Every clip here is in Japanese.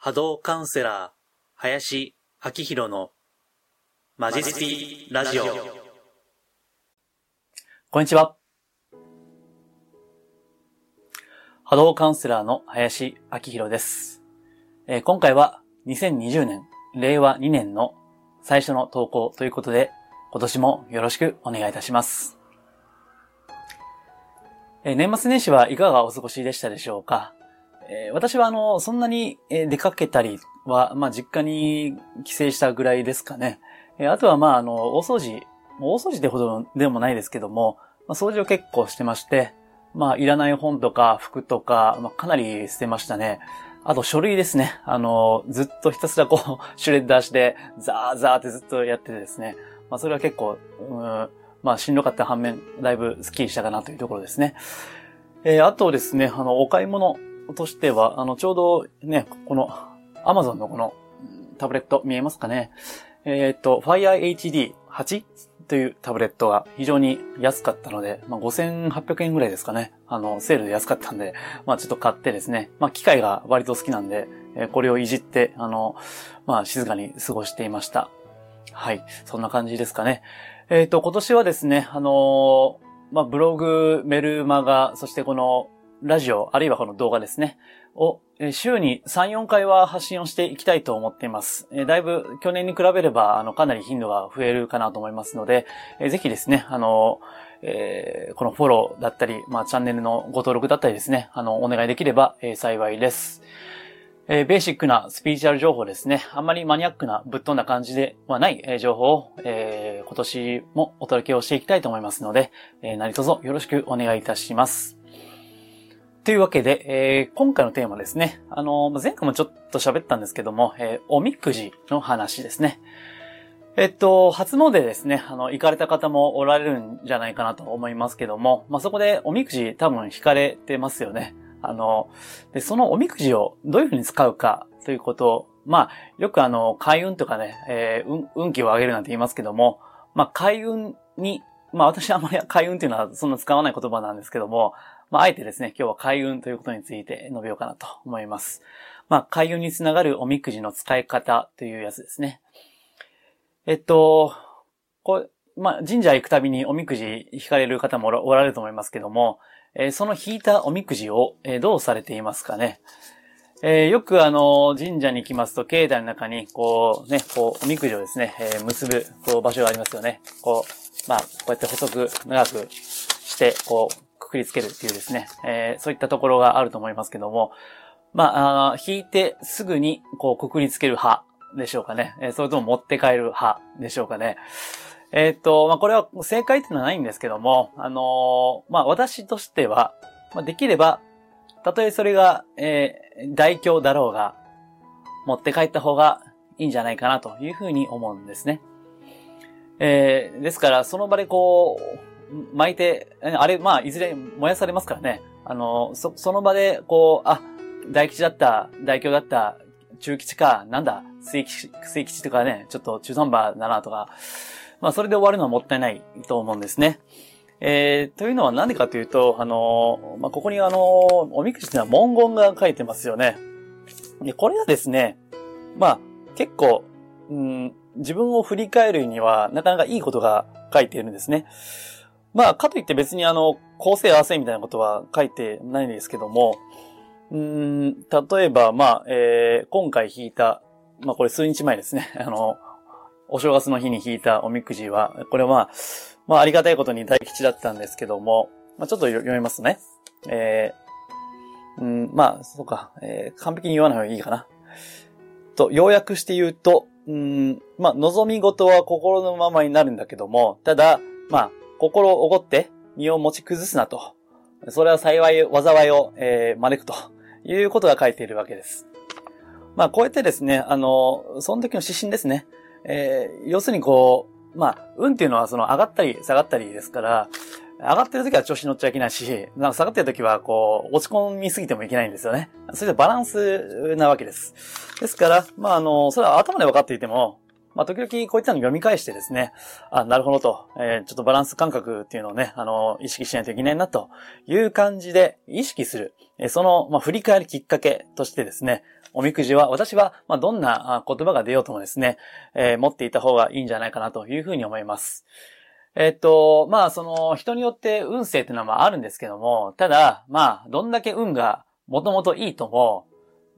波動カウンセラー、林明宏のマジスピラジオ。こんにちは。波動カウンセラーの林明宏です、えー今回は2020年、令和2年の最初の投稿ということで、今年もよろしくお願いいたします。えー年末年始はいかがお過ごしでしたでしょうか？えー私はあの、そんなに出かけたりは、まあ、実家に帰省したぐらいですかね。えーあとはまあ、あの、大掃除、大掃除ってほどでもないですけども、まあ、掃除を結構してまして、まあ、いらない本とか服とか、まあ、かなり捨てましたね。あと書類ですね。あの、ずっとひたすらこう、シュレッダーして、ザーザーってずっとやっててですね。まあ、それは結構、うん、まあ、しんどかった反面、だいぶスッキリしたかなというところですね。えーあとですね、あの、お買い物としては、あの、ちょうどね、この、アマゾンのこのタブレット見えますかね。えっ、と、Fire HD8 というタブレットが非常に安かったので、まあ、5800円ぐらいですかね。あの、セールで安かったんで、まあ、ちょっと買ってですね、まあ、機械が割と好きなんで、これをいじって、あの、まあ、静かに過ごしていました。はい。そんな感じですかね。えっ、と、今年はですね、あのーまあ、ブログ、メルマガ、そしてこの、ラジオ、あるいはこの動画ですね、を、週に3、4回は発信をしていきたいと思っています。だいぶ去年に比べれば、あの、かなり頻度が増えるかなと思いますので、ぜひですね、あの、えーこのフォローだったり、まあ、チャンネルのご登録だったりですね、あの、お願いできれば、えー幸いです。えーベーシックなスピリチュアル情報ですね。あんまりマニアックなぶっ飛んだ感じではない、えー情報を、えー今年もお届けをしていきたいと思いますので、えー何卒よろしくお願いいたします。というわけで、えー今回のテーマですね。あのー前回もちょっと喋ったんですけども、えーおみくじの話ですね。えっと、初詣ですね、あの、行かれた方もおられるんじゃないかなと思いますけども、まあ、そこでおみくじ多分引かれてますよね。あの、で、そのおみくじをどういうふうに使うかということを、まあ、よくあの、開運とかね、えー運、気を上げるなんて言いますけども、まあ、開運に、まあ、私はあまり開運っていうのはそんな使わない言葉なんですけども、まあ、あえてですね、今日は開運ということについて述べようかなと思います。まあ、開運につながるおみくじの使い方というやつですね。えっと、こう、まあ、神社行くたびにおみくじ引かれる方もおられると思いますけども、えーその引いたおみくじを、えーどうされていますかね。えーよくあの、神社に行きますと、境内の中に、こう、ね、こう、おみくじをですね、え結ぶ、こう、場所がありますよね。こう、まあ、こうやって細く、長くして、こう、くくりつけるっていうですね、えーそういったところがあると思いますけども、まあ、あ引いてすぐに、こう、くくりつける派でしょうかね。えーそれとも持って帰る派でしょうかね。えーっと、まあ、これは正解っていうのはないんですけども、あのーまあ、私としては、まあ、できれば、たとえそれが、えー大凶だろうが、持って帰った方がいいんじゃないかなというふうに思うんですね。えーですから、その場でこう、巻いて、あれ、まあ、いずれ燃やされますからね。あの、そ、その場で、こう、あ、大吉だった、大凶だった、中吉か、なんだ、末吉、末吉とかね、ちょっと中途半端だなとか、まあ、それで終わるのはもったいないと思うんですね。えー、というのは何でかというと、あのまあ、ここにあのおみくじっていうのは文言が書いてますよね。で、これはですね、まあ、結構、うん、自分を振り返るには、なかなかいいことが書いているんですね。まあ、かといって別にあの、構成合わせみたいなことは書いてないんですけども、うん、例えば、まあ、えー今回引いた、まあこれ数日前ですね。あの、お正月の日に引いたおみくじは、これはまあ、あありがたいことに大吉だったんですけども、まあちょっと読みますね。えーうん、まあ、そうか、えー完璧に言わない方がいいかな。と、要約して言うと、うん、まあ、望み事は心のままになるんだけども、ただ、まあ、心をおごって身を持ち崩すなと。それは幸い、災いを、えー招くということが書いているわけです。まあ、こうやってですね、あの、その時の指針ですね。えー要するにこう、まあ、運っていうのはその上がったり下がったりですから、上がってる時は調子乗っちゃいけないし、なんか下がってる時はこう、落ち込みすぎてもいけないんですよね。それでバランスなわけです。ですから、まあ、あの、それは頭で分かっていても、まあ、時々こういったの読み返してですね、あ、なるほどと、えー、ちょっとバランス感覚っていうのをね、あの、意識しないといけないなという感じで意識する、え、その、まあ、振り返るきっかけとしてですね、おみくじは、私は、まあ、どんな言葉が出ようともですね、えー、持っていた方がいいんじゃないかなというふうに思います。えっと、まあ、その、人によって運勢っていうのはあるんですけども、ただ、まあ、どんだけ運がもともといいとも、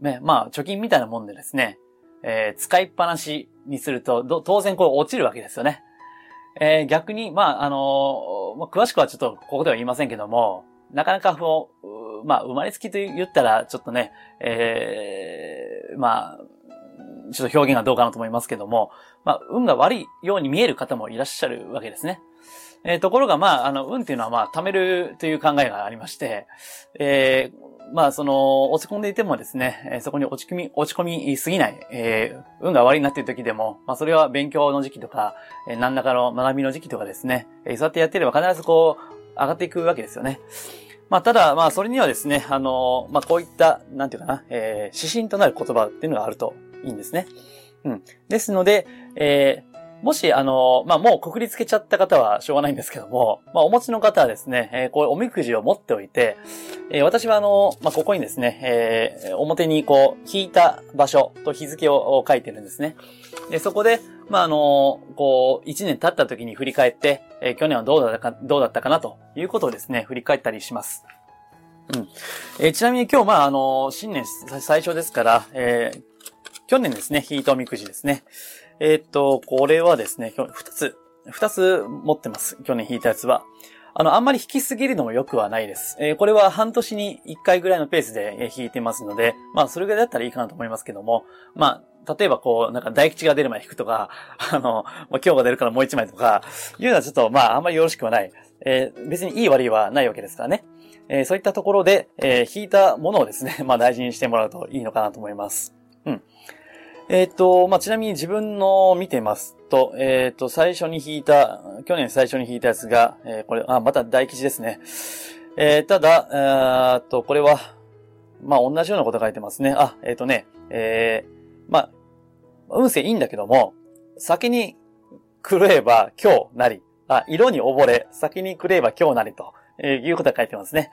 ね、まあ、貯金みたいなもんでですね、えー、使いっぱなしにすると、当然こう落ちるわけですよね。えー、逆に、まあ、あのー、まあ、詳しくはちょっとここでは言いませんけども、なかなかこう、まあ、生まれつきと言ったら、ちょっとね、えー、まあ、ちょっと表現がどうかなと思いますけども、まあ、運が悪いように見える方もいらっしゃるわけですね。えー、ところが、まあ、あの、運っていうのは、まあ、貯めるという考えがありまして、えー、まあ、その、落ち込んでいてもですね、そこに落ち込み、落ち込みすぎない、えー、運が悪いなっていう時でも、まあ、それは勉強の時期とか、え、何らかの学びの時期とかですね、え、そうやってやってれば必ずこう、上がっていくわけですよね。まあ、ただ、まあ、それにはですね、あの、まあ、こういった、なんていうかな、えー、指針となる言葉っていうのがあるといいんですね。うん。ですので、えもし、あの、まあ、もう国立つけちゃった方はしょうがないんですけども、まあ、お持ちの方はですね、えー、こういうおみくじを持っておいて、えー、私はあの、まあ、ここにですね、えー、表にこう、引いた場所と日付を書いてるんですね。で、そこで、まあ、あの、こう、一年経った時に振り返って、えー、去年はどうだったか、どうだったかなということをですね、振り返ったりします。うん。えー、ちなみに今日、まあ、あの、新年最初ですから、えー、去年ですね、引いたおみくじですね。えー、っと、これはですね、今日二つ、二つ持ってます。去年引いたやつは。あの、あんまり引きすぎるのも良くはないです。えー、これは半年に一回ぐらいのペースで引いてますので、まあ、それぐらいだったらいいかなと思いますけども、まあ、例えばこう、なんか大吉が出る前引くとか、あの、まあ、今日が出るからもう一枚とか、いうのはちょっと、まあ、あんまりよろしくはない。えー、別にいい悪いはないわけですからね。えー、そういったところで、えー、引いたものをですね、まあ大事にしてもらうといいのかなと思います。うん。えっ、ー、と、まあ、ちなみに自分の見てますと、えっ、ー、と、最初に引いた、去年最初に引いたやつが、えー、これ、あ、また大吉ですね。えー、ただ、えっと、これは、まあ、同じようなこと書いてますね。あ、えっ、とね、えー、まあ、運勢いいんだけども、先に狂えば今日なり、あ、色に溺れ、先に狂えば今日なりと、え、いうことが書いてますね。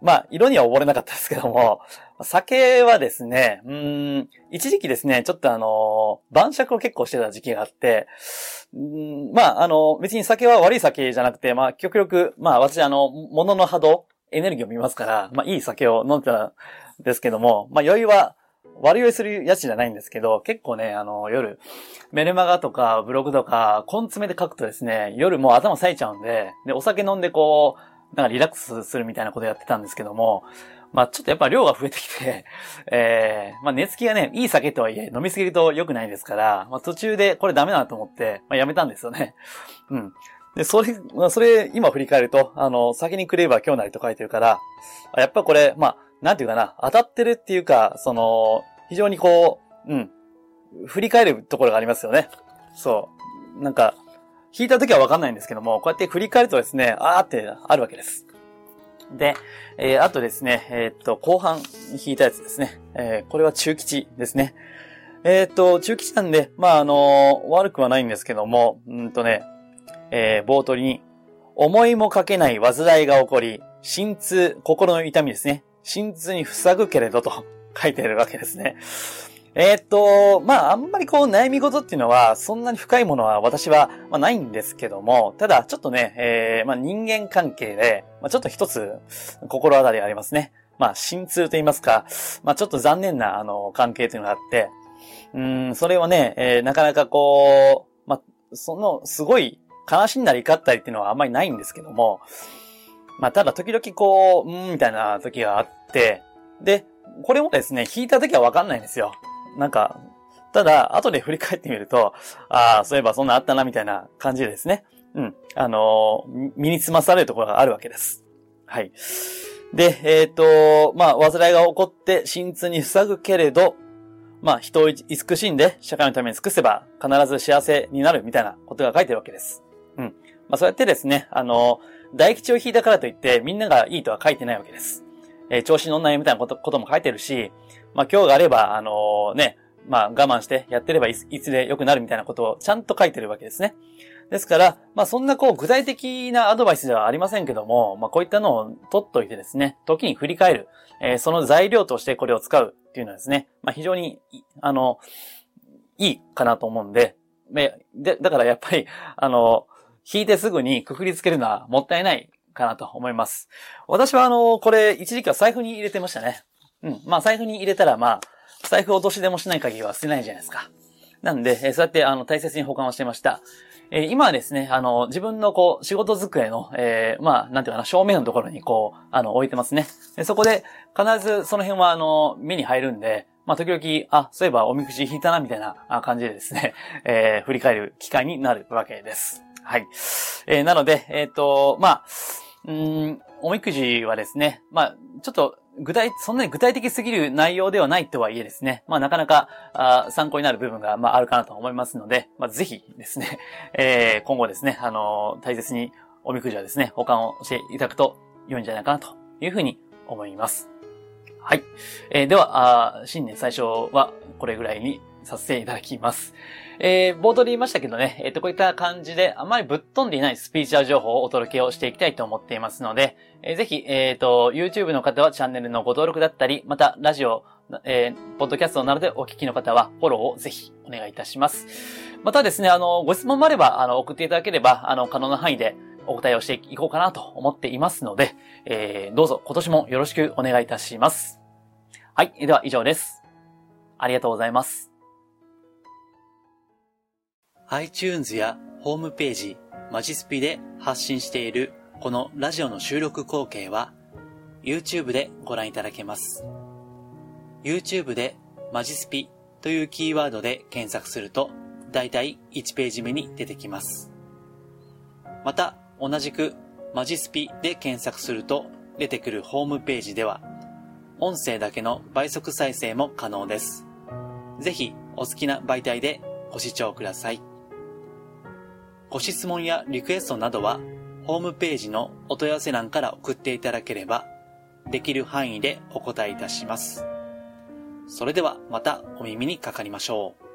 まあ、色には溺れなかったですけども、酒はですね、うん、一時期ですね、ちょっとあの、晩酌を結構してた時期があって、うんまあ、あの、別に酒は悪い酒じゃなくて、まあ、極力、まあ、私あの、物の波動、エネルギーを見ますから、まあ、いい酒を飲んでたんですけども、まあ、酔いは、悪酔いするやつじゃないんですけど、結構ね、あの、夜、メルマガとかブログとか、コン詰めで書くとですね、夜もう頭冴えちゃうんで、で、お酒飲んでこう、なんかリラックスするみたいなことやってたんですけども、まあちょっとやっぱ量が増えてきて、えー、まあ寝つきがね、いい酒とはいえ飲みすぎると良くないですから、まあ途中でこれダメだなと思って、まあやめたんですよね。うん。で、それ、まあそれ今振り返ると、あの、酒にくれば今日なりと書いてるから、やっぱこれ、まあ、なんていうかな、当たってるっていうか、その、非常にこう、うん、振り返るところがありますよね。そう。なんか、弾いた時はわかんないんですけども、こうやって振り返るとですね、あーってあるわけです。で、えー、あとですね、えー、っと、後半弾いたやつですね。えー、これは中吉ですね。えー、っと、中吉なんで、まあ、あの悪くはないんですけども、うんとね、え冒頭に、思いもかけない煩いが起こり、心痛、心の痛みですね。心痛に塞ぐけれどと書いてるわけですね。えー、っと、まあ、あんまりこう悩み事っていうのは、そんなに深いものは私は、まあ、ないんですけども、ただ、ちょっとね、えー、まあ、人間関係で、まあ、ちょっと一つ、心当たりありますね。まあ、心痛と言いますか、まあ、ちょっと残念な、あの、関係というのがあって、うん、それはね、えー、なかなかこう、まあ、その、すごい、悲しんだり怒ったりっていうのはあんまりないんですけども、まあ、ただ時々こう、うん、みたいな時があって、で、これもですね、弾いた時はわかんないんですよ。なんか、ただ、後で振り返ってみると、ああ、そういえばそんなあったな、みたいな感じでですね。うん。あのー、身につまされるところがあるわけです。はい。で、えっ、ー、と、まあ、煩いが起こって心痛に塞ぐけれど、まあ、人を慈しんで社会のために尽くせば必ず幸せになるみたいなことが書いてるわけです。うん。まあ、そうやってですね、あの、大吉を引いたからといってみんながいいとは書いてないわけです。えー、調子乗んないみたいなことことも書いてるし、まあ今日があれば、あの、ね、まあ我慢してやってればいいつで良くなるみたいなことをちゃんと書いてるわけですね。ですから、まあそんなこう具体的なアドバイスではありませんけども、まあこういったのを取っといてですね、時に振り返る、えー、その材料としてこれを使うっていうのはですね、まあ非常に、あの、いいかなと思うんで、で、だからやっぱり、あの、引いてすぐにくくりつけるのはもったいないかなと思います。私はあの、これ一時期は財布に入れてましたね。うん。まあ財布に入れたらまあ、財布落としでもしない限りは捨てないじゃないですか。なんで、えそうやってあの大切に保管をしてました。えー、今はですね、あの、自分のこう、仕事机の、えー、まあ、なんていうかな、正面のところにこう、あの、置いてますね。でそこで、必ずその辺はあの、目に入るんで、まあ、時々、あ、そういえばおみくじ引いたな、みたいな感じでですね、えー、振り返る機会になるわけです。はい。えー、なので、えっ、ー、と、まあ、うん、おみくじはですね、まあ、ちょっと、具体、そんなに具体的すぎる内容ではないとはいえですね、まあなかなかあ参考になる部分が、まあ、あるかなと思いますので、まあぜひですね、えー、今後ですね、あのー、大切におみくじはですね、保管をしていただくと良いんじゃないかなというふうに思います。はい。えー、ではあ、新年最初はこれぐらいにさせていただきます。えー、冒頭で言いましたけどね、えっ、ー、と、こういった感じで、あまりぶっ飛んでいないスピーチャー情報をお届けをしていきたいと思っていますので、えー、ぜひ、えっ、ー、と、YouTube の方はチャンネルのご登録だったり、また、ラジオ、えー、ポッドキャストなどでお聞きの方は、フォローをぜひお願いいたします。またですね、あの、ご質問もあれば、あの、送っていただければ、あの、可能な範囲でお答えをしていこうかなと思っていますので、えー、どうぞ今年もよろしくお願いいたします。はい。では以上です。ありがとうございます。iTunes やホームページ、マジスピで発信しているこのラジオの収録光景は YouTube でご覧いただけます。YouTube でマジスピというキーワードで検索するとだいたい1ページ目に出てきます。また同じくマジスピで検索すると出てくるホームページでは音声だけの倍速再生も可能です。ぜひお好きな媒体でご視聴ください。ご質問やリクエストなどは、ホームページのお問い合わせ欄から送っていただければ、できる範囲でお答えいたします。それではまたお耳にかかりましょう。